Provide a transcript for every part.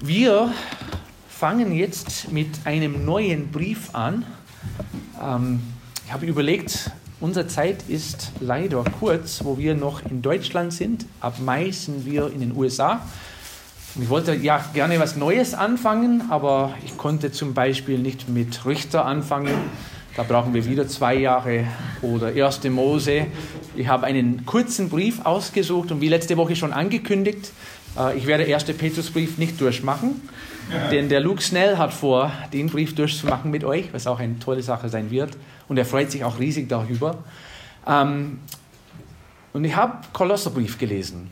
Wir fangen jetzt mit einem neuen Brief an. Ähm, ich habe überlegt, unsere Zeit ist leider kurz, wo wir noch in Deutschland sind. Ab Mai sind wir in den USA. Und ich wollte ja gerne was Neues anfangen, aber ich konnte zum Beispiel nicht mit Richter anfangen. Da brauchen wir wieder zwei Jahre oder 1. Mose. Ich habe einen kurzen Brief ausgesucht und wie letzte Woche schon angekündigt, ich werde 1. Petrusbrief nicht durchmachen, denn der Luke Snell hat vor, den Brief durchzumachen mit euch, was auch eine tolle Sache sein wird. Und er freut sich auch riesig darüber. Ähm, und ich habe Kolosserbrief gelesen.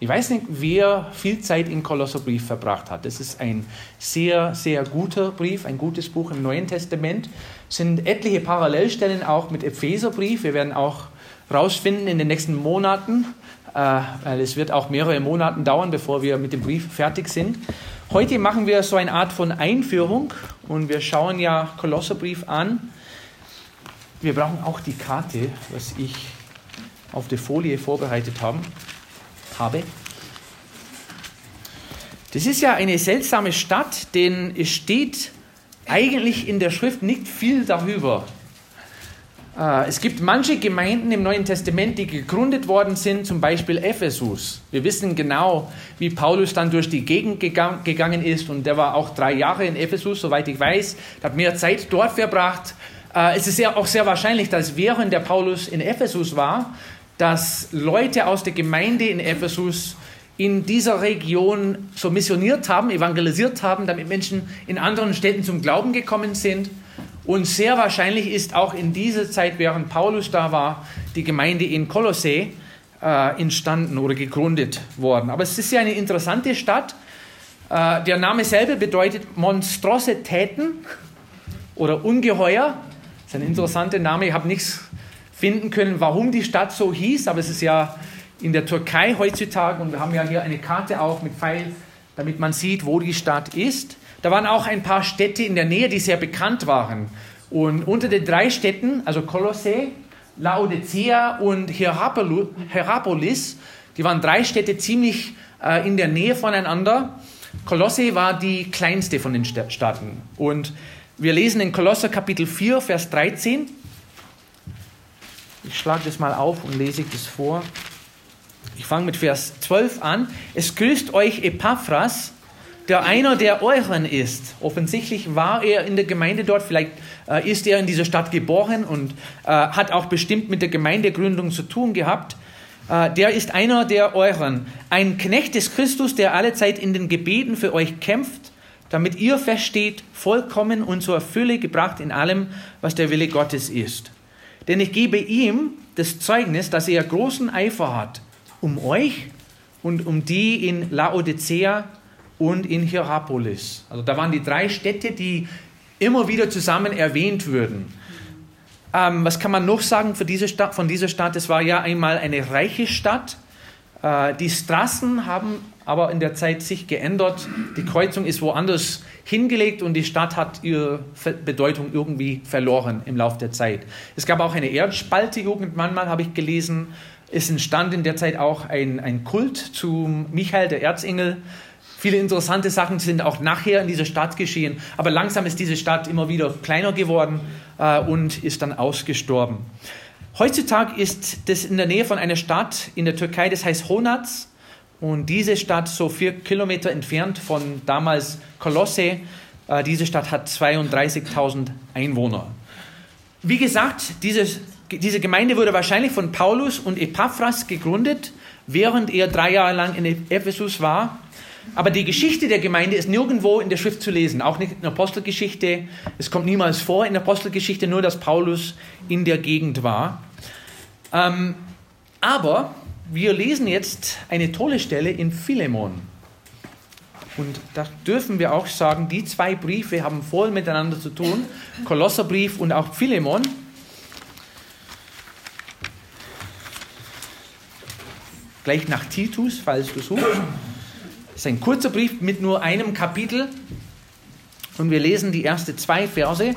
Ich weiß nicht, wer viel Zeit im Kolosserbrief verbracht hat. Das ist ein sehr, sehr guter Brief, ein gutes Buch im Neuen Testament. Es sind etliche Parallelstellen auch mit Epheserbrief. Wir werden auch rausfinden in den nächsten Monaten, äh, weil es wird auch mehrere Monate dauern, bevor wir mit dem Brief fertig sind. Heute machen wir so eine Art von Einführung und wir schauen ja Kolosserbrief an. Wir brauchen auch die Karte, was ich auf der Folie vorbereitet haben, habe. Das ist ja eine seltsame Stadt, denn es steht eigentlich in der Schrift nicht viel darüber, äh, es gibt manche Gemeinden im Neuen Testament, die gegründet worden sind, zum Beispiel Ephesus. Wir wissen genau, wie Paulus dann durch die Gegend gegangen ist und der war auch drei Jahre in Ephesus, soweit ich weiß, hat mehr Zeit dort verbracht. Äh, es ist ja auch sehr wahrscheinlich, dass während der Paulus in Ephesus war, dass Leute aus der Gemeinde in Ephesus in dieser Region so missioniert haben, evangelisiert haben, damit Menschen in anderen Städten zum Glauben gekommen sind. Und sehr wahrscheinlich ist auch in dieser Zeit, während Paulus da war, die Gemeinde in Kolossä äh, entstanden oder gegründet worden. Aber es ist ja eine interessante Stadt. Äh, der Name selber bedeutet Monstrositäten oder Ungeheuer. Das ist ein interessanter Name. Ich habe nichts finden können, warum die Stadt so hieß, aber es ist ja in der Türkei heutzutage und wir haben ja hier eine Karte auch mit Pfeil, damit man sieht, wo die Stadt ist. Da waren auch ein paar Städte in der Nähe, die sehr bekannt waren. Und unter den drei Städten, also Kolossä, Laodicea und Hierapolis, die waren drei Städte ziemlich äh, in der Nähe voneinander. Kolosse war die kleinste von den Städten. Und wir lesen in Kolosser Kapitel 4, Vers 13. Ich schlage das mal auf und lese das vor. Ich fange mit Vers 12 an. Es grüßt euch Epaphras, der einer der euren ist. Offensichtlich war er in der Gemeinde dort, vielleicht äh, ist er in dieser Stadt geboren und äh, hat auch bestimmt mit der Gemeindegründung zu tun gehabt. Äh, der ist einer der euren, ein Knecht des Christus, der allezeit in den Gebeten für euch kämpft, damit ihr versteht, vollkommen und zur Fülle gebracht in allem, was der Wille Gottes ist. Denn ich gebe ihm das Zeugnis, dass er großen Eifer hat um euch und um die in Laodicea und in Hierapolis. Also da waren die drei Städte, die immer wieder zusammen erwähnt würden. Ähm, was kann man noch sagen für diese Stadt, von dieser Stadt? Es war ja einmal eine reiche Stadt. Äh, die Straßen haben aber in der Zeit sich geändert. Die Kreuzung ist woanders hingelegt und die Stadt hat ihre Bedeutung irgendwie verloren im Laufe der Zeit. Es gab auch eine Erdspalte irgendwann mal, habe ich gelesen. Es entstand in der Zeit auch ein, ein Kult zu Michael, der Erzengel. Viele interessante Sachen sind auch nachher in dieser Stadt geschehen, aber langsam ist diese Stadt immer wieder kleiner geworden äh, und ist dann ausgestorben. Heutzutage ist das in der Nähe von einer Stadt in der Türkei, das heißt Honaz, und diese Stadt so vier Kilometer entfernt von damals Kolosse. Äh, diese Stadt hat 32.000 Einwohner. Wie gesagt, diese, diese Gemeinde wurde wahrscheinlich von Paulus und Epaphras gegründet, während er drei Jahre lang in Ephesus war. Aber die Geschichte der Gemeinde ist nirgendwo in der Schrift zu lesen, auch nicht in der Apostelgeschichte. Es kommt niemals vor in der Apostelgeschichte, nur dass Paulus in der Gegend war. Ähm, aber wir lesen jetzt eine tolle Stelle in Philemon. Und da dürfen wir auch sagen, die zwei Briefe haben voll miteinander zu tun. Kolosserbrief und auch Philemon. Gleich nach Titus, falls du suchst. Es ist ein kurzer Brief mit nur einem Kapitel und wir lesen die ersten zwei Verse.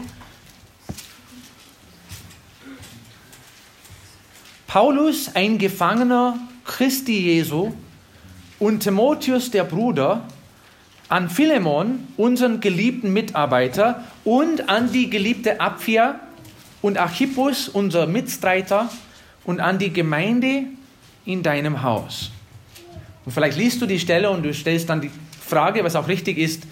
Paulus, ein Gefangener Christi Jesu, und Timotheus, der Bruder, an Philemon, unseren geliebten Mitarbeiter, und an die geliebte Abwehr und Archippus, unser Mitstreiter, und an die Gemeinde in deinem Haus. Und vielleicht liest du die Stelle und du stellst dann die Frage, was auch richtig ist,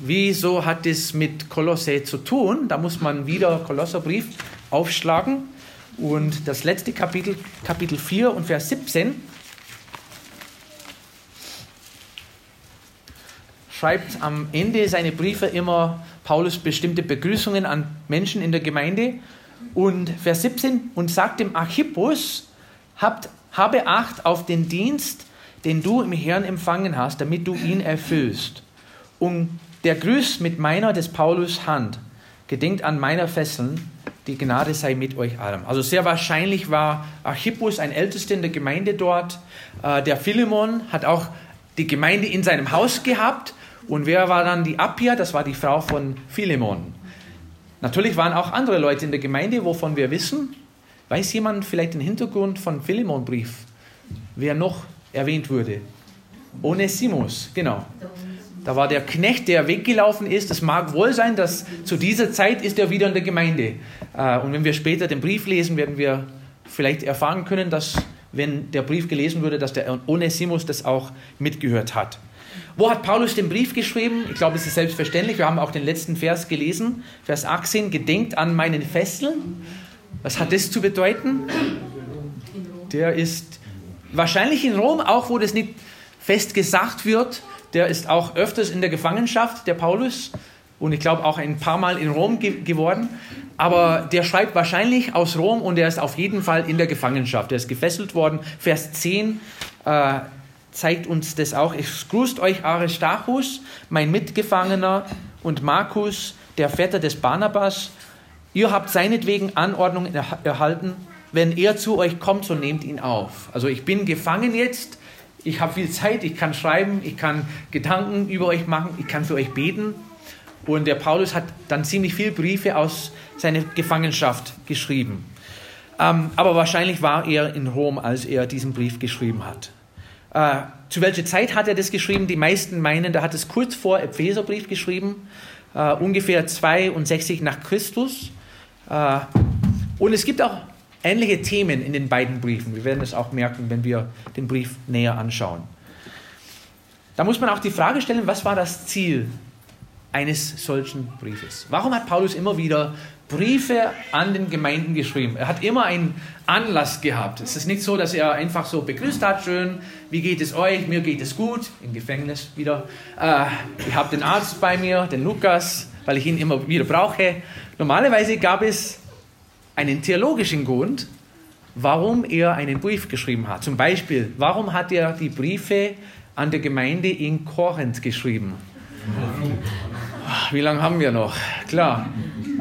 wieso hat es mit Kolosse zu tun? Da muss man wieder Kolosserbrief aufschlagen. Und das letzte Kapitel, Kapitel 4 und Vers 17, schreibt am Ende seine Briefe immer Paulus bestimmte Begrüßungen an Menschen in der Gemeinde. Und Vers 17, und sagt dem Archippus, habt, habe Acht auf den Dienst, den du im Herrn empfangen hast, damit du ihn erfüllst. Und der grüßt mit meiner des Paulus Hand, gedenkt an meiner Fesseln, die Gnade sei mit euch allem. Also sehr wahrscheinlich war Archippus ein Ältester in der Gemeinde dort. Äh, der Philemon hat auch die Gemeinde in seinem Haus gehabt. Und wer war dann die Appia? Das war die Frau von Philemon. Natürlich waren auch andere Leute in der Gemeinde, wovon wir wissen. Weiß jemand vielleicht den Hintergrund von Philemon-Brief? Wer noch erwähnt wurde? Onesimus, genau. Da war der Knecht, der weggelaufen ist. Es mag wohl sein, dass zu dieser Zeit ist er wieder in der Gemeinde. Äh, und wenn wir später den Brief lesen, werden wir vielleicht erfahren können, dass, wenn der Brief gelesen wurde, dass der Onesimus das auch mitgehört hat. Wo hat Paulus den Brief geschrieben? Ich glaube, es ist selbstverständlich. Wir haben auch den letzten Vers gelesen, Vers 18. Gedenkt an meinen Fesseln. Was hat das zu bedeuten? Der ist wahrscheinlich in Rom, auch wo das nicht fest gesagt wird der ist auch öfters in der Gefangenschaft, der Paulus, und ich glaube auch ein paar Mal in Rom ge geworden. Aber der schreibt wahrscheinlich aus Rom und er ist auf jeden Fall in der Gefangenschaft. Er ist gefesselt worden. Vers 10 äh, zeigt uns das auch. Es grüßt euch Aristarchus, mein Mitgefangener, und Markus, der Vetter des Barnabas. Ihr habt seinetwegen Anordnung erhalten. Wenn er zu euch kommt, so nehmt ihn auf. Also ich bin gefangen jetzt ich habe viel Zeit, ich kann schreiben, ich kann Gedanken über euch machen, ich kann für euch beten. Und der Paulus hat dann ziemlich viele Briefe aus seiner Gefangenschaft geschrieben. Ähm, aber wahrscheinlich war er in Rom, als er diesen Brief geschrieben hat. Äh, zu welcher Zeit hat er das geschrieben? Die meisten meinen, er hat es kurz vor Epheserbrief geschrieben, äh, ungefähr 62 nach Christus. Äh, und es gibt auch ähnliche Themen in den beiden Briefen. Wir werden es auch merken, wenn wir den Brief näher anschauen. Da muss man auch die Frage stellen, was war das Ziel eines solchen Briefes? Warum hat Paulus immer wieder Briefe an den Gemeinden geschrieben? Er hat immer einen Anlass gehabt. Es ist nicht so, dass er einfach so begrüßt hat, schön, wie geht es euch? Mir geht es gut, im Gefängnis wieder. Äh, ich habe den Arzt bei mir, den Lukas, weil ich ihn immer wieder brauche. Normalerweise gab es einen theologischen Grund, warum er einen Brief geschrieben hat. Zum Beispiel, warum hat er die Briefe an der Gemeinde in Korinth geschrieben? Wie lange haben wir noch? Klar,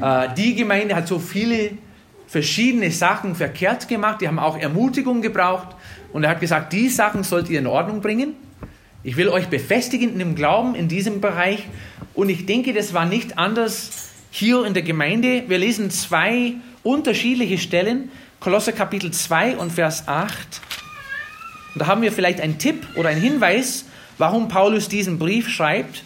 äh, die Gemeinde hat so viele verschiedene Sachen verkehrt gemacht, die haben auch Ermutigung gebraucht und er hat gesagt, die Sachen sollt ihr in Ordnung bringen. Ich will euch befestigen dem Glauben in diesem Bereich und ich denke, das war nicht anders hier in der Gemeinde. Wir lesen zwei unterschiedliche Stellen. Kolosser Kapitel 2 und Vers 8. Und da haben wir vielleicht einen Tipp oder einen Hinweis, warum Paulus diesen Brief schreibt.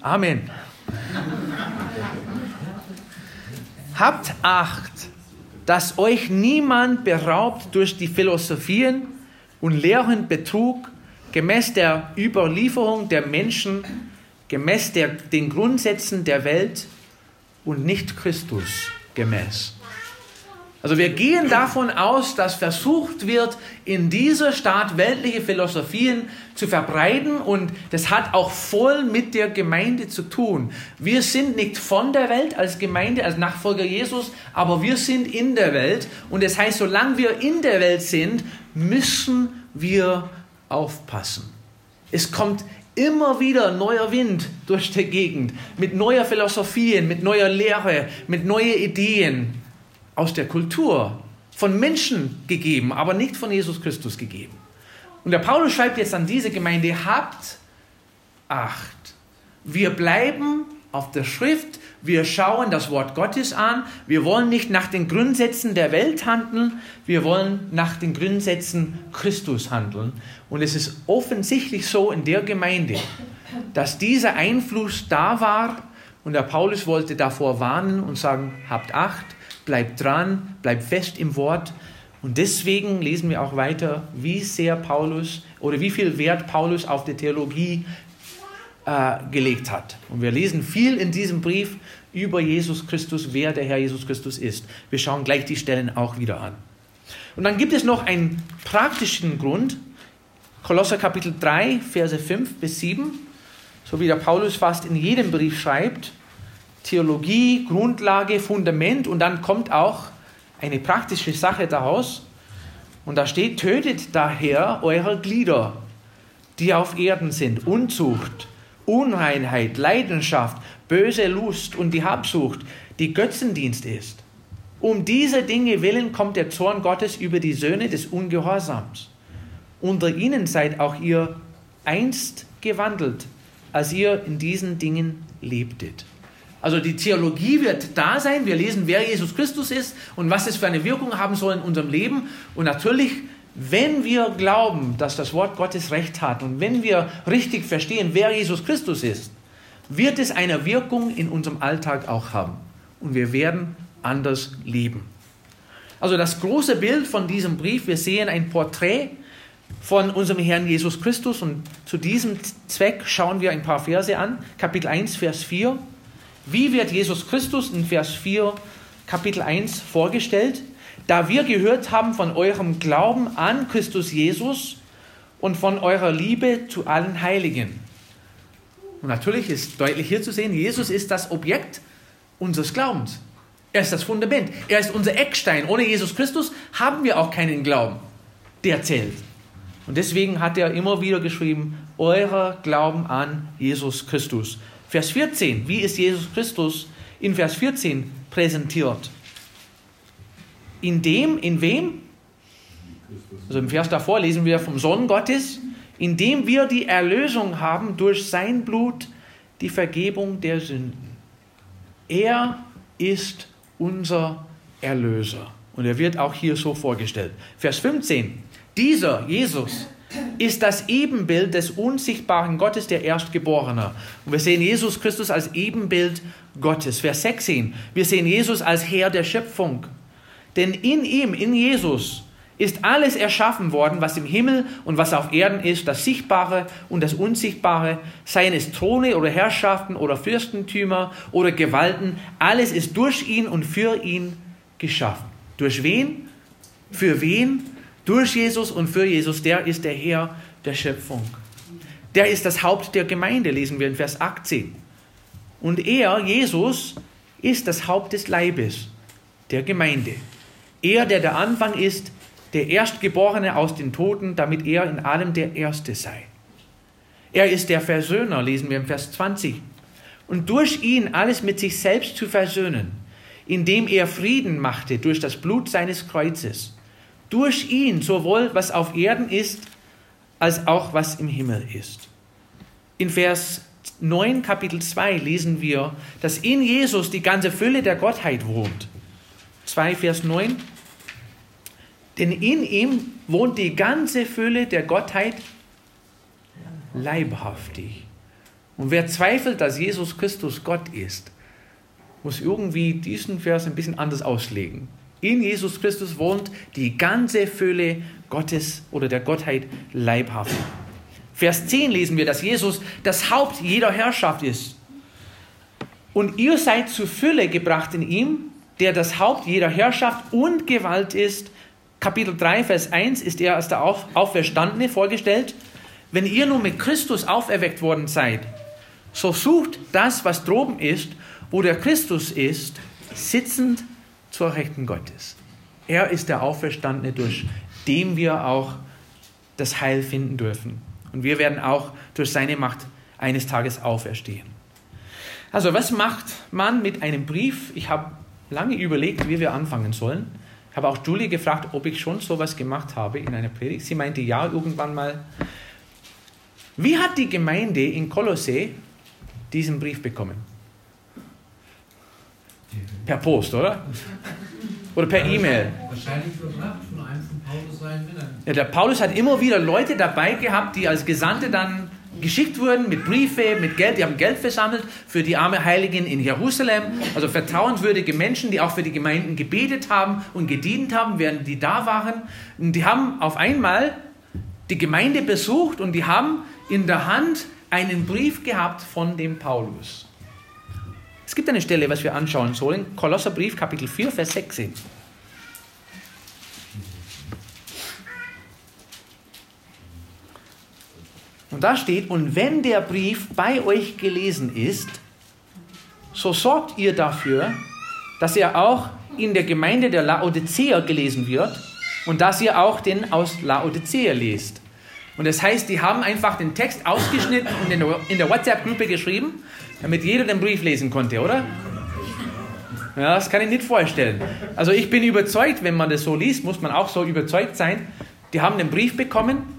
Amen. Habt Acht, dass euch niemand beraubt durch die Philosophien und leeren Betrug gemäß der Überlieferung der Menschen gemäß der, den Grundsätzen der Welt und nicht Christus gemäß. Also wir gehen davon aus, dass versucht wird, in dieser Stadt weltliche Philosophien zu verbreiten und das hat auch voll mit der Gemeinde zu tun. Wir sind nicht von der Welt als Gemeinde, als Nachfolger Jesus, aber wir sind in der Welt und das heißt, solange wir in der Welt sind, müssen wir aufpassen. Es kommt immer wieder neuer Wind durch die Gegend, mit neuer Philosophien, mit neuer Lehre, mit neuen Ideen aus der Kultur, von Menschen gegeben, aber nicht von Jesus Christus gegeben. Und der Paulus schreibt jetzt an diese Gemeinde, habt Acht. Wir bleiben auf der Schrift, Wir schauen das Wort Gottes an. Wir wollen nicht nach den Grundsätzen der Welt handeln. Wir wollen nach den Grundsätzen Christus handeln. Und es ist offensichtlich so in der Gemeinde, dass dieser Einfluss da war. Und der Paulus wollte davor warnen und sagen, habt Acht, bleibt dran, bleibt fest im Wort. Und deswegen lesen wir auch weiter, wie sehr Paulus oder wie viel Wert Paulus auf die Theologie äh, gelegt hat. Und wir lesen viel in diesem Brief über Jesus Christus, wer der Herr Jesus Christus ist. Wir schauen gleich die Stellen auch wieder an. Und dann gibt es noch einen praktischen Grund. Kolosser Kapitel 3, Verse 5 bis 7, so wie der Paulus fast in jedem Brief schreibt. Theologie, Grundlage, Fundament und dann kommt auch eine praktische Sache daraus. Und da steht, tötet daher eure Glieder, die auf Erden sind, Unzucht, Unreinheit, Leidenschaft, böse Lust und die Habsucht, die Götzendienst ist. Um diese Dinge willen kommt der Zorn Gottes über die Söhne des Ungehorsams. Unter ihnen seid auch ihr einst gewandelt, als ihr in diesen Dingen lebtet. Also die Theologie wird da sein. Wir lesen, wer Jesus Christus ist und was es für eine Wirkung haben soll in unserem Leben. Und natürlich wenn wir glauben, dass das Wort Gottes recht hat und wenn wir richtig verstehen, wer Jesus Christus ist, wird es eine Wirkung in unserem Alltag auch haben. Und wir werden anders leben. Also das große Bild von diesem Brief, wir sehen ein Porträt von unserem Herrn Jesus Christus und zu diesem Zweck schauen wir ein paar Verse an. Kapitel 1, Vers 4. Wie wird Jesus Christus in Vers 4, Kapitel 1 vorgestellt? Da wir gehört haben von eurem Glauben an Christus Jesus und von eurer Liebe zu allen Heiligen. Und natürlich ist deutlich hier zu sehen, Jesus ist das Objekt unseres Glaubens. Er ist das Fundament. Er ist unser Eckstein. Ohne Jesus Christus haben wir auch keinen Glauben. Der zählt. Und deswegen hat er immer wieder geschrieben, eurer Glauben an Jesus Christus. Vers 14, wie ist Jesus Christus in Vers 14 präsentiert? In dem, in wem? Also im Vers davor lesen wir vom Sohn Gottes, in dem wir die Erlösung haben durch sein Blut, die Vergebung der Sünden. Er ist unser Erlöser. Und er wird auch hier so vorgestellt. Vers 15. Dieser, Jesus, ist das Ebenbild des unsichtbaren Gottes, der Erstgeborene. Und wir sehen Jesus Christus als Ebenbild Gottes. Vers 16. Wir sehen Jesus als Herr der Schöpfung. Denn in ihm, in Jesus, ist alles erschaffen worden, was im Himmel und was auf Erden ist, das Sichtbare und das Unsichtbare, seien es Throne oder Herrschaften oder Fürstentümer oder Gewalten, alles ist durch ihn und für ihn geschaffen. Durch wen? Für wen? Durch Jesus und für Jesus, der ist der Herr der Schöpfung. Der ist das Haupt der Gemeinde, lesen wir in Vers 18. Und er, Jesus, ist das Haupt des Leibes, der Gemeinde. Er, der der Anfang ist, der Erstgeborene aus den Toten, damit er in allem der Erste sei. Er ist der Versöhner, lesen wir im Vers 20. Und durch ihn alles mit sich selbst zu versöhnen, indem er Frieden machte durch das Blut seines Kreuzes. Durch ihn sowohl was auf Erden ist, als auch was im Himmel ist. In Vers 9 Kapitel 2 lesen wir, dass in Jesus die ganze Fülle der Gottheit wohnt. 2 Vers 9. Denn in ihm wohnt die ganze Fülle der Gottheit leibhaftig. Und wer zweifelt, dass Jesus Christus Gott ist, muss irgendwie diesen Vers ein bisschen anders auslegen. In Jesus Christus wohnt die ganze Fülle Gottes oder der Gottheit leibhaft. Vers 10 lesen wir, dass Jesus das Haupt jeder Herrschaft ist. Und ihr seid zur Fülle gebracht in ihm, der das Haupt jeder Herrschaft und Gewalt ist, Kapitel 3, Vers 1 ist er als der Auferstandene vorgestellt. Wenn ihr nun mit Christus auferweckt worden seid, so sucht das, was droben ist, wo der Christus ist, sitzend zur Rechten Gottes. Er ist der Auferstandene, durch den wir auch das Heil finden dürfen. Und wir werden auch durch seine Macht eines Tages auferstehen. Also was macht man mit einem Brief? Ich habe lange überlegt, wie wir anfangen sollen. Ich habe auch Julie gefragt, ob ich schon sowas gemacht habe in einer Predigt. Sie meinte ja irgendwann mal. Wie hat die Gemeinde in Kolosse diesen Brief bekommen? Per Post, oder? Oder per E-Mail. Wahrscheinlich überbracht von einem von Paulus seinen Männern. Ja, der Paulus hat immer wieder Leute dabei gehabt, die als Gesandte dann geschickt wurden mit Briefe, mit Geld. Die haben Geld versammelt für die arme Heiligen in Jerusalem. Also vertrauenswürdige Menschen, die auch für die Gemeinden gebetet haben und gedient haben, während die da waren. Und die haben auf einmal die Gemeinde besucht und die haben in der Hand einen Brief gehabt von dem Paulus. Es gibt eine Stelle, was wir anschauen sollen. Kolosserbrief, Kapitel 4, Vers 16. Und da steht, und wenn der Brief bei euch gelesen ist, so sorgt ihr dafür, dass er auch in der Gemeinde der Laodicea gelesen wird und dass ihr auch den aus Laodicea lest. Und das heißt, die haben einfach den Text ausgeschnitten und in der WhatsApp-Gruppe geschrieben, damit jeder den Brief lesen konnte, oder? Ja, das kann ich nicht vorstellen. Also ich bin überzeugt, wenn man das so liest, muss man auch so überzeugt sein. Die haben den Brief bekommen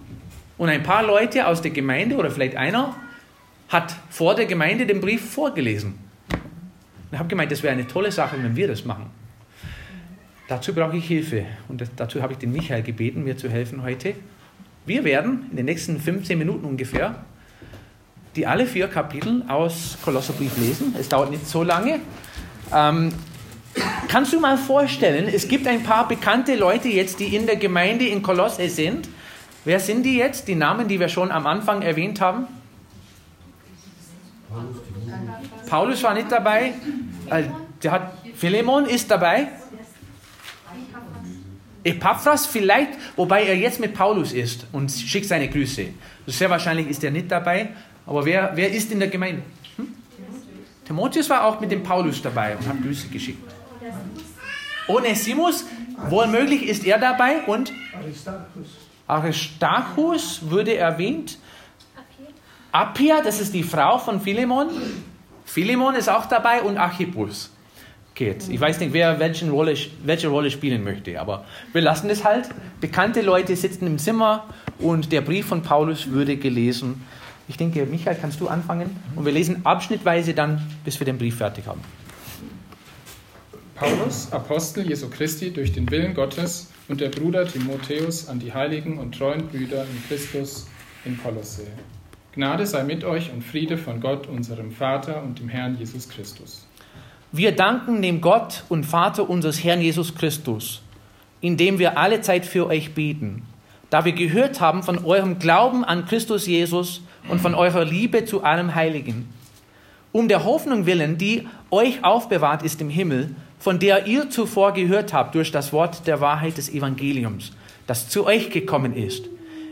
und ein paar Leute aus der Gemeinde oder vielleicht einer hat vor der Gemeinde den Brief vorgelesen. Ich habe gemeint, das wäre eine tolle Sache, wenn wir das machen. Dazu brauche ich Hilfe und dazu habe ich den Michael gebeten, mir zu helfen heute. Wir werden in den nächsten 15 Minuten ungefähr die alle vier Kapitel aus Kolosserbrief lesen. Es dauert nicht so lange. Ähm, kannst du mal vorstellen, es gibt ein paar bekannte Leute jetzt, die in der Gemeinde in Kolosse sind Wer sind die jetzt? Die Namen, die wir schon am Anfang erwähnt haben? Paulus war nicht dabei. Der hat, Philemon ist dabei. Epaphras vielleicht, wobei er jetzt mit Paulus ist und schickt seine Grüße. Sehr wahrscheinlich ist er nicht dabei. Aber wer, wer ist in der Gemeinde? Hm? Timotheus war auch mit dem Paulus dabei und hat Grüße geschickt. Onesimus, wohl möglich ist er dabei und Aristarchus. Aristarchus würde erwähnt. Appia, das ist die Frau von Philemon. Philemon ist auch dabei und Archippus. Jetzt, ich weiß nicht, wer welchen Rolle, welche Rolle spielen möchte, aber wir lassen es halt. Bekannte Leute sitzen im Zimmer und der Brief von Paulus würde gelesen. Ich denke, Michael, kannst du anfangen? Und wir lesen abschnittweise dann, bis wir den Brief fertig haben. Paulus, Apostel Jesu Christi durch den Willen Gottes und der Bruder Timotheus an die heiligen und treuen Brüder in Christus in Kolosse. Gnade sei mit euch und Friede von Gott, unserem Vater und dem Herrn Jesus Christus. Wir danken dem Gott und Vater unseres Herrn Jesus Christus, indem wir alle Zeit für euch beten, da wir gehört haben von eurem Glauben an Christus Jesus und von eurer Liebe zu allem Heiligen. Um der Hoffnung willen, die euch aufbewahrt ist im Himmel, von der ihr zuvor gehört habt durch das Wort der Wahrheit des Evangeliums, das zu euch gekommen ist,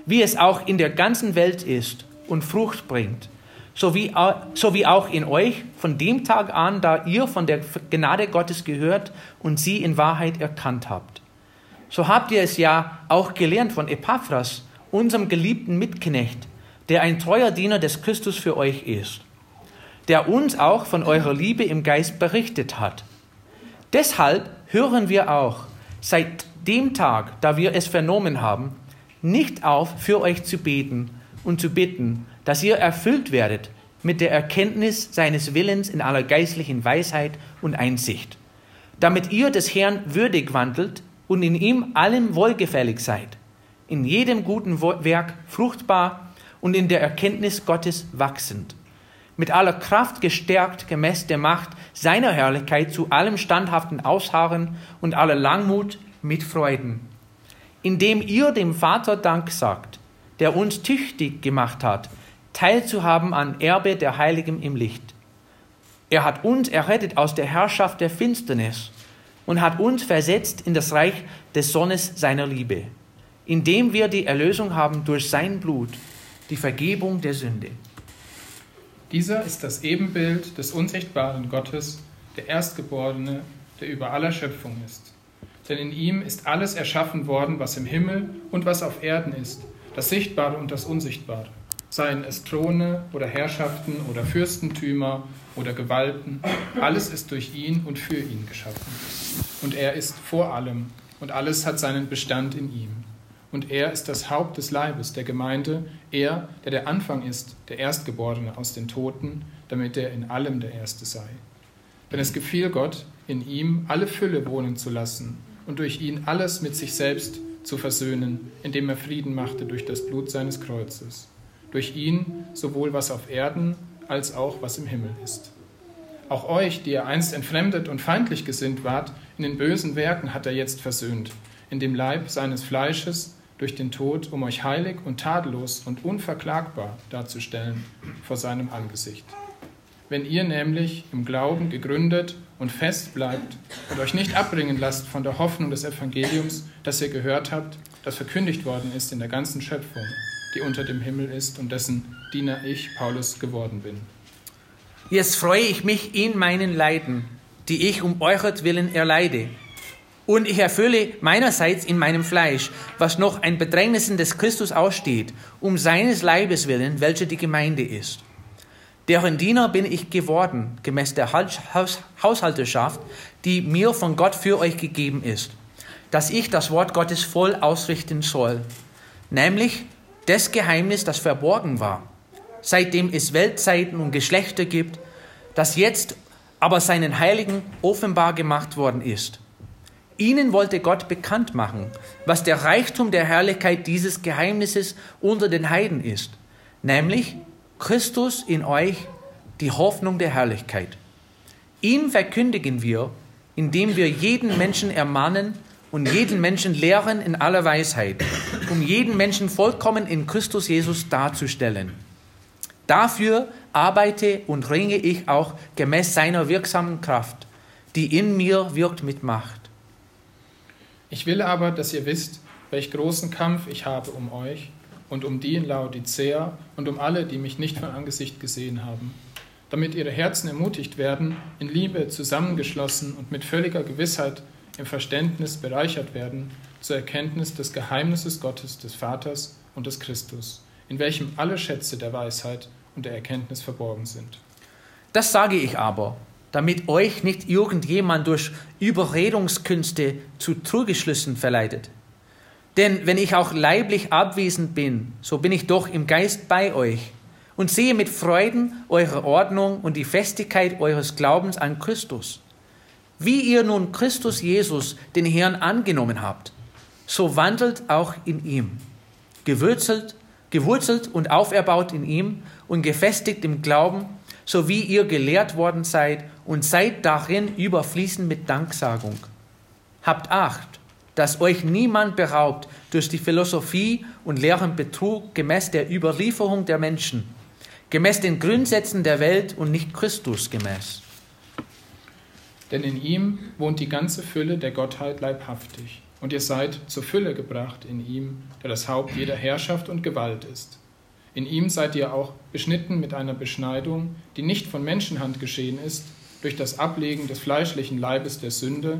wie es auch in der ganzen Welt ist und Frucht bringt, so wie, so wie auch in euch von dem Tag an, da ihr von der Gnade Gottes gehört und sie in Wahrheit erkannt habt. So habt ihr es ja auch gelernt von Epaphras, unserem geliebten Mitknecht, der ein treuer Diener des Christus für euch ist, der uns auch von eurer Liebe im Geist berichtet hat Deshalb hören wir auch seit dem Tag, da wir es vernommen haben, nicht auf, für euch zu beten und zu bitten, dass ihr erfüllt werdet mit der Erkenntnis seines Willens in aller geistlichen Weisheit und Einsicht, damit ihr des Herrn würdig wandelt und in ihm allem wohlgefällig seid, in jedem guten Werk fruchtbar und in der Erkenntnis Gottes wachsend mit aller Kraft gestärkt gemäß der Macht seiner Herrlichkeit zu allem standhaften Ausharren und aller Langmut mit Freuden, indem ihr dem Vater Dank sagt, der uns tüchtig gemacht hat, teilzuhaben an Erbe der Heiligen im Licht. Er hat uns errettet aus der Herrschaft der Finsternis und hat uns versetzt in das Reich des Sohnes seiner Liebe, indem wir die Erlösung haben durch sein Blut, die Vergebung der Sünde. Dieser ist das Ebenbild des unsichtbaren Gottes, der Erstgeborene, der über aller Schöpfung ist. Denn in ihm ist alles erschaffen worden, was im Himmel und was auf Erden ist, das Sichtbare und das Unsichtbare, seien es Throne oder Herrschaften oder Fürstentümer oder Gewalten, alles ist durch ihn und für ihn geschaffen. Und er ist vor allem und alles hat seinen Bestand in ihm und er ist das Haupt des Leibes, der Gemeinde, er, der der Anfang ist, der Erstgeborene aus den Toten, damit er in allem der Erste sei. Denn es gefiel Gott, in ihm alle Fülle wohnen zu lassen und durch ihn alles mit sich selbst zu versöhnen, indem er Frieden machte durch das Blut seines Kreuzes. Durch ihn sowohl was auf Erden als auch was im Himmel ist. Auch euch, die ihr einst entfremdet und feindlich gesinnt wart, in den bösen Werken hat er jetzt versöhnt, in dem Leib seines Fleisches durch den Tod, um euch heilig und tadellos und unverklagbar darzustellen vor seinem Angesicht. Wenn ihr nämlich im Glauben gegründet und fest bleibt und euch nicht abbringen lasst von der Hoffnung des Evangeliums, das ihr gehört habt, das verkündigt worden ist in der ganzen Schöpfung, die unter dem Himmel ist und dessen Diener ich, Paulus, geworden bin. Jetzt freue ich mich in meinen Leiden, die ich um euretwillen erleide. Und ich erfülle meinerseits in meinem Fleisch, was noch ein Bedrängnissen des Christus aussteht, um seines Leibes willen, welcher die Gemeinde ist. Deren Diener bin ich geworden, gemäß der Haushalterschaft, die mir von Gott für euch gegeben ist, dass ich das Wort Gottes voll ausrichten soll, nämlich das Geheimnis, das verborgen war, seitdem es Weltzeiten und Geschlechter gibt, das jetzt aber seinen Heiligen offenbar gemacht worden ist. Ihnen wollte Gott bekannt machen, was der Reichtum der Herrlichkeit dieses Geheimnisses unter den Heiden ist, nämlich Christus in euch, die Hoffnung der Herrlichkeit. Ihn verkündigen wir, indem wir jeden Menschen ermahnen und jeden Menschen lehren in aller Weisheit, um jeden Menschen vollkommen in Christus Jesus darzustellen. Dafür arbeite und ringe ich auch gemäß seiner wirksamen Kraft, die in mir wirkt mit Macht. Ich will aber, dass ihr wisst, welch großen Kampf ich habe um euch und um die in Laodicea und um alle, die mich nicht von Angesicht gesehen haben, damit ihre Herzen ermutigt werden, in Liebe zusammengeschlossen und mit völliger Gewissheit im Verständnis bereichert werden zur Erkenntnis des Geheimnisses Gottes, des Vaters und des Christus, in welchem alle Schätze der Weisheit und der Erkenntnis verborgen sind. Das sage ich aber, damit euch nicht irgendjemand durch Überredungskünste zu Truggeschlüssen verleitet. Denn wenn ich auch leiblich abwesend bin, so bin ich doch im Geist bei euch und sehe mit Freuden eure Ordnung und die Festigkeit eures Glaubens an Christus. Wie ihr nun Christus Jesus, den Herrn, angenommen habt, so wandelt auch in ihm, gewurzelt, gewurzelt und auferbaut in ihm und gefestigt im Glauben, so wie ihr gelehrt worden seid und seid darin überfließend mit Danksagung. Habt Acht, dass euch niemand beraubt durch die Philosophie und leeren Betrug gemäß der Überlieferung der Menschen, gemäß den Grundsätzen der Welt und nicht Christus gemäß. Denn in ihm wohnt die ganze Fülle der Gottheit leibhaftig, und ihr seid zur Fülle gebracht in ihm, der das Haupt jeder Herrschaft und Gewalt ist. In ihm seid ihr auch beschnitten mit einer Beschneidung, die nicht von Menschenhand geschehen ist, durch das Ablegen des fleischlichen Leibes der Sünde,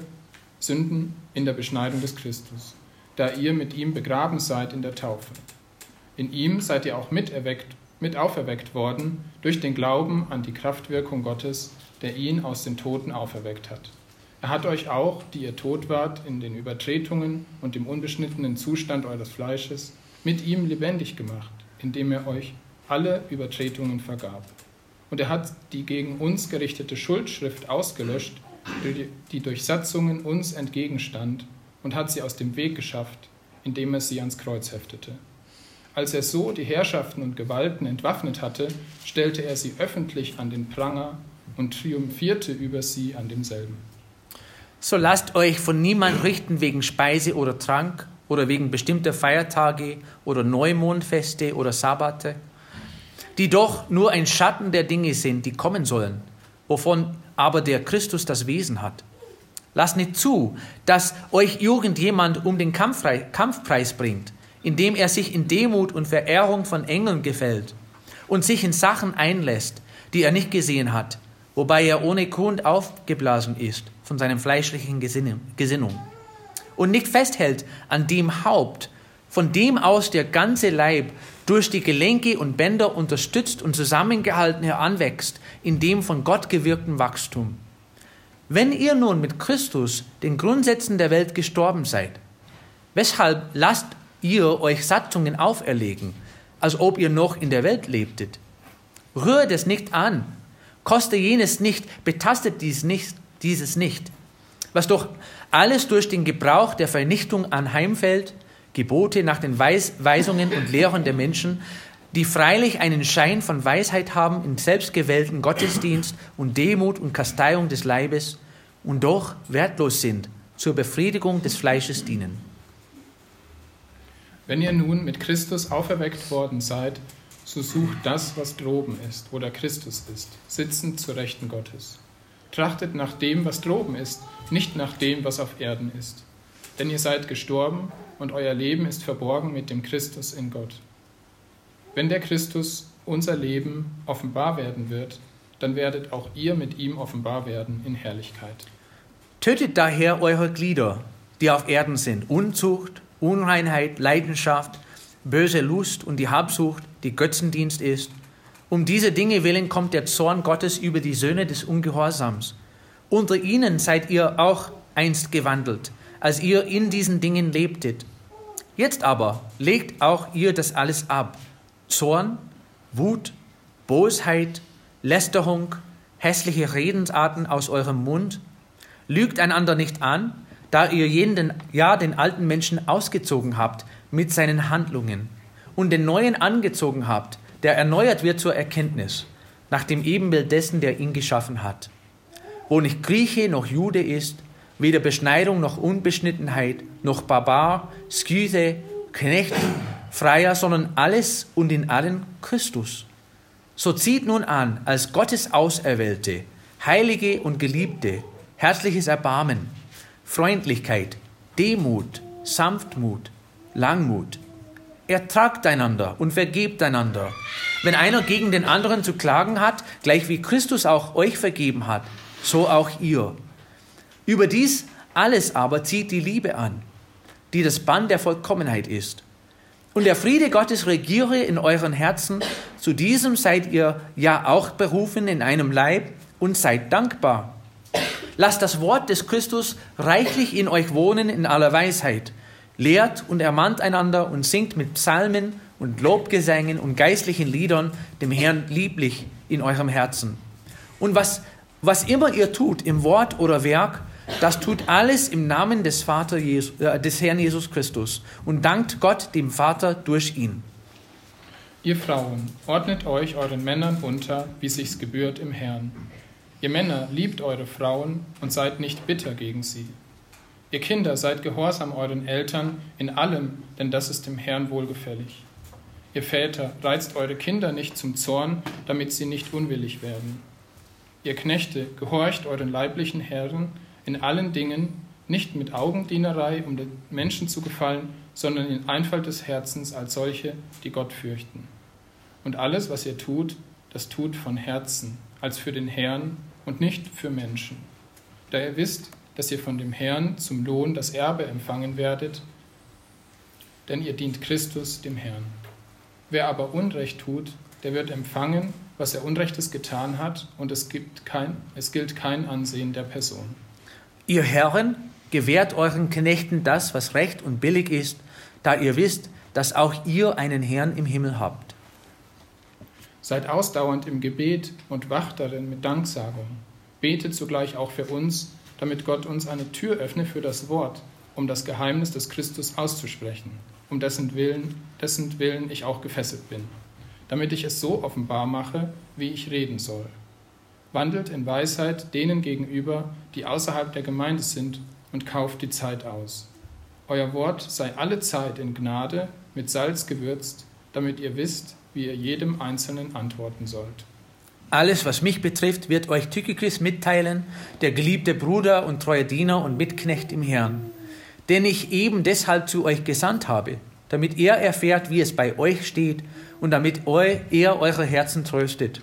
Sünden in der Beschneidung des Christus, da ihr mit ihm begraben seid in der Taufe. In ihm seid ihr auch miterweckt, mit auferweckt worden durch den Glauben an die Kraftwirkung Gottes, der ihn aus den Toten auferweckt hat. Er hat euch auch, die ihr tot wart in den Übertretungen und im unbeschnittenen Zustand eures Fleisches, mit ihm lebendig gemacht, indem er euch alle Übertretungen vergab. Und er hat die gegen uns gerichtete Schuldschrift ausgelöscht, die durch Satzungen uns entgegenstand, und hat sie aus dem Weg geschafft, indem er sie ans Kreuz heftete. Als er so die Herrschaften und Gewalten entwaffnet hatte, stellte er sie öffentlich an den Pranger und triumphierte über sie an demselben. So lasst euch von niemand richten wegen Speise oder Trank oder wegen bestimmter Feiertage oder Neumondfeste oder Sabbate, die doch nur ein Schatten der Dinge sind, die kommen sollen, wovon aber der Christus das Wesen hat. Lasst nicht zu, dass euch irgendjemand um den Kampfpreis bringt, indem er sich in Demut und Verehrung von Engeln gefällt und sich in Sachen einlässt, die er nicht gesehen hat, wobei er ohne Grund aufgeblasen ist von seinem fleischlichen Gesinnung und nicht festhält an dem Haupt, von dem aus der ganze Leib durch die Gelenke und Bänder unterstützt und zusammengehalten heranwächst, in dem von Gott gewirkten Wachstum. Wenn ihr nun mit Christus den Grundsätzen der Welt gestorben seid, weshalb lasst ihr euch Satzungen auferlegen, als ob ihr noch in der Welt lebtet? Rührt es nicht an, koste jenes nicht, betastet dies nicht, dieses nicht. Was doch alles durch den Gebrauch der Vernichtung anheimfällt, Gebote nach den Weis Weisungen und Lehren der Menschen, die freilich einen Schein von Weisheit haben in selbstgewählten Gottesdienst und Demut und Kasteiung des Leibes und doch wertlos sind, zur Befriedigung des Fleisches dienen. Wenn ihr nun mit Christus auferweckt worden seid, so sucht das, was droben ist, wo der Christus ist, sitzend zur Rechten Gottes. Trachtet nach dem, was droben ist, nicht nach dem, was auf Erden ist. Denn ihr seid gestorben und euer Leben ist verborgen mit dem Christus in Gott. Wenn der Christus, unser Leben, offenbar werden wird, dann werdet auch ihr mit ihm offenbar werden in Herrlichkeit. Tötet daher eure Glieder, die auf Erden sind, Unzucht, Unreinheit, Leidenschaft, böse Lust und die Habsucht, die Götzendienst ist. Um diese Dinge willen kommt der Zorn Gottes über die Söhne des Ungehorsams. Unter ihnen seid ihr auch einst gewandelt, als ihr in diesen Dingen lebtet. Jetzt aber legt auch ihr das alles ab. Zorn, Wut, Bosheit, Lästerung, hässliche Redensarten aus eurem Mund. Lügt einander nicht an, da ihr jeden Jahr den alten Menschen ausgezogen habt mit seinen Handlungen und den neuen angezogen habt, der erneuert wird zur Erkenntnis, nach dem Ebenbild dessen, der ihn geschaffen hat. Wo nicht Grieche noch Jude ist, weder Beschneidung noch Unbeschnittenheit, noch Barbar, Skythe, Knecht, Freier, sondern alles und in allen Christus. So zieht nun an, als Gottes Auserwählte, Heilige und Geliebte, herzliches Erbarmen, Freundlichkeit, Demut, Sanftmut, Langmut. Ertragt einander und vergebt einander. Wenn einer gegen den anderen zu klagen hat, gleich wie Christus auch euch vergeben hat, so auch ihr. Überdies alles aber zieht die Liebe an, die das Band der Vollkommenheit ist. Und der Friede Gottes regiere in euren Herzen, zu diesem seid ihr ja auch berufen in einem Leib und seid dankbar. Lasst das Wort des Christus reichlich in euch wohnen in aller Weisheit. Lehrt und ermahnt einander und singt mit Psalmen und Lobgesängen und geistlichen Liedern dem Herrn lieblich in eurem Herzen. Und was was immer ihr tut, im Wort oder Werk, das tut alles im Namen des, Vater Jesus, äh, des Herrn Jesus Christus und dankt Gott dem Vater durch ihn. Ihr Frauen, ordnet euch euren Männern unter, wie sich's gebührt im Herrn. Ihr Männer, liebt eure Frauen und seid nicht bitter gegen sie. Ihr Kinder, seid gehorsam euren Eltern in allem, denn das ist dem Herrn wohlgefällig. Ihr Väter, reizt eure Kinder nicht zum Zorn, damit sie nicht unwillig werden. Ihr Knechte, gehorcht euren leiblichen Herren in allen Dingen, nicht mit Augendienerei, um den Menschen zu gefallen, sondern in Einfalt des Herzens als solche, die Gott fürchten. Und alles, was ihr tut, das tut von Herzen, als für den Herrn und nicht für Menschen. Da ihr wisst, dass ihr von dem Herrn zum Lohn das Erbe empfangen werdet, denn ihr dient Christus dem Herrn. Wer aber Unrecht tut, der wird empfangen, was er Unrechtes getan hat, und es, gibt kein, es gilt kein Ansehen der Person. Ihr Herren, gewährt euren Knechten das, was recht und billig ist, da ihr wisst, dass auch ihr einen Herrn im Himmel habt. Seid ausdauernd im Gebet und wacht darin mit Danksagung. Betet zugleich auch für uns, damit Gott uns eine Tür öffne für das Wort, um das Geheimnis des Christus auszusprechen, um dessen Willen, dessen Willen ich auch gefesselt bin damit ich es so offenbar mache, wie ich reden soll. Wandelt in Weisheit denen gegenüber, die außerhalb der Gemeinde sind, und kauft die Zeit aus. Euer Wort sei alle Zeit in Gnade mit Salz gewürzt, damit ihr wisst, wie ihr jedem Einzelnen antworten sollt. Alles, was mich betrifft, wird euch Tychicus mitteilen, der geliebte Bruder und treue Diener und Mitknecht im Herrn, den ich eben deshalb zu euch gesandt habe, damit er erfährt, wie es bei euch steht und damit er eure Herzen tröstet.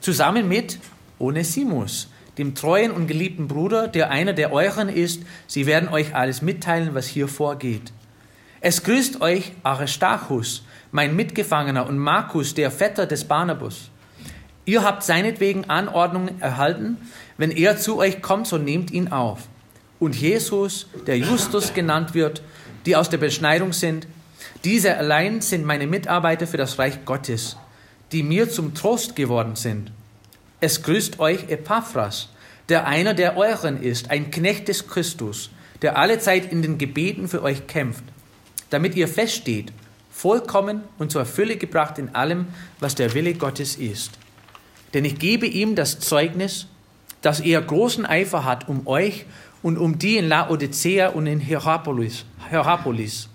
Zusammen mit Onesimus, dem treuen und geliebten Bruder, der einer der euren ist. Sie werden euch alles mitteilen, was hier vorgeht. Es grüßt euch Aristarchus, mein Mitgefangener, und Markus, der Vetter des Barnabas. Ihr habt seinetwegen Anordnungen erhalten. Wenn er zu euch kommt, so nehmt ihn auf. Und Jesus, der Justus genannt wird, die aus der Beschneidung sind, diese allein sind meine Mitarbeiter für das Reich Gottes, die mir zum Trost geworden sind. Es grüßt euch Epaphras, der einer der euren ist, ein Knecht des Christus, der alle Zeit in den Gebeten für euch kämpft, damit ihr feststeht, vollkommen und zur Fülle gebracht in allem, was der Wille Gottes ist. Denn ich gebe ihm das Zeugnis, dass er großen Eifer hat um euch und um die in Laodicea und in Hierapolis. Hierapolis.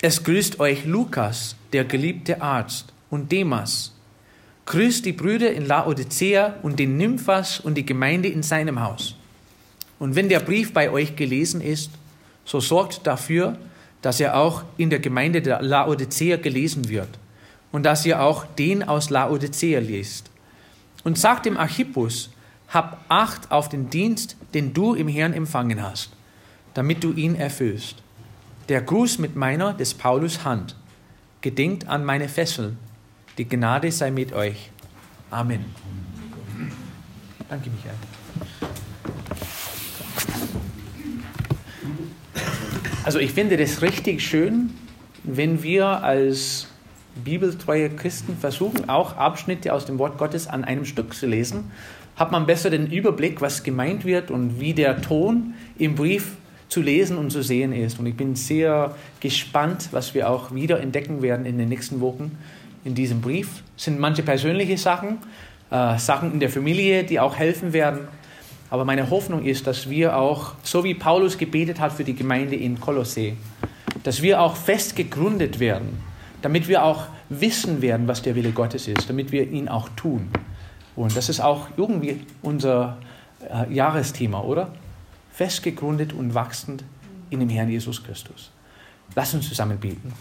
Es grüßt euch Lukas, der geliebte Arzt, und Demas. Grüßt die Brüder in Laodicea und den Nymphas und die Gemeinde in seinem Haus. Und wenn der Brief bei euch gelesen ist, so sorgt dafür, dass er auch in der Gemeinde der Laodicea gelesen wird und dass ihr auch den aus Laodicea lest. Und sagt dem Archippus, hab Acht auf den Dienst, den du im Herrn empfangen hast, damit du ihn erfüllst. Der Gruß mit meiner, des Paulus Hand. Gedenkt an meine Fesseln. Die Gnade sei mit euch. Amen. Danke, Michael. Also ich finde das richtig schön, wenn wir als bibeltreue Christen versuchen, auch Abschnitte aus dem Wort Gottes an einem Stück zu lesen, hat man besser den Überblick, was gemeint wird und wie der Ton im Brief zu lesen und zu sehen ist. Und ich bin sehr gespannt, was wir auch wieder entdecken werden in den nächsten Wochen in diesem Brief. Sind manche persönliche Sachen, äh, Sachen in der Familie, die auch helfen werden. Aber meine Hoffnung ist, dass wir auch, so wie Paulus gebetet hat für die Gemeinde in Kolossee, dass wir auch fest gegründet werden, damit wir auch wissen werden, was der Wille Gottes ist, damit wir ihn auch tun. Und das ist auch irgendwie unser äh, Jahresthema, oder? Fest gegründet und wachsend in dem Herrn Jesus Christus. Lass uns zusammen beten.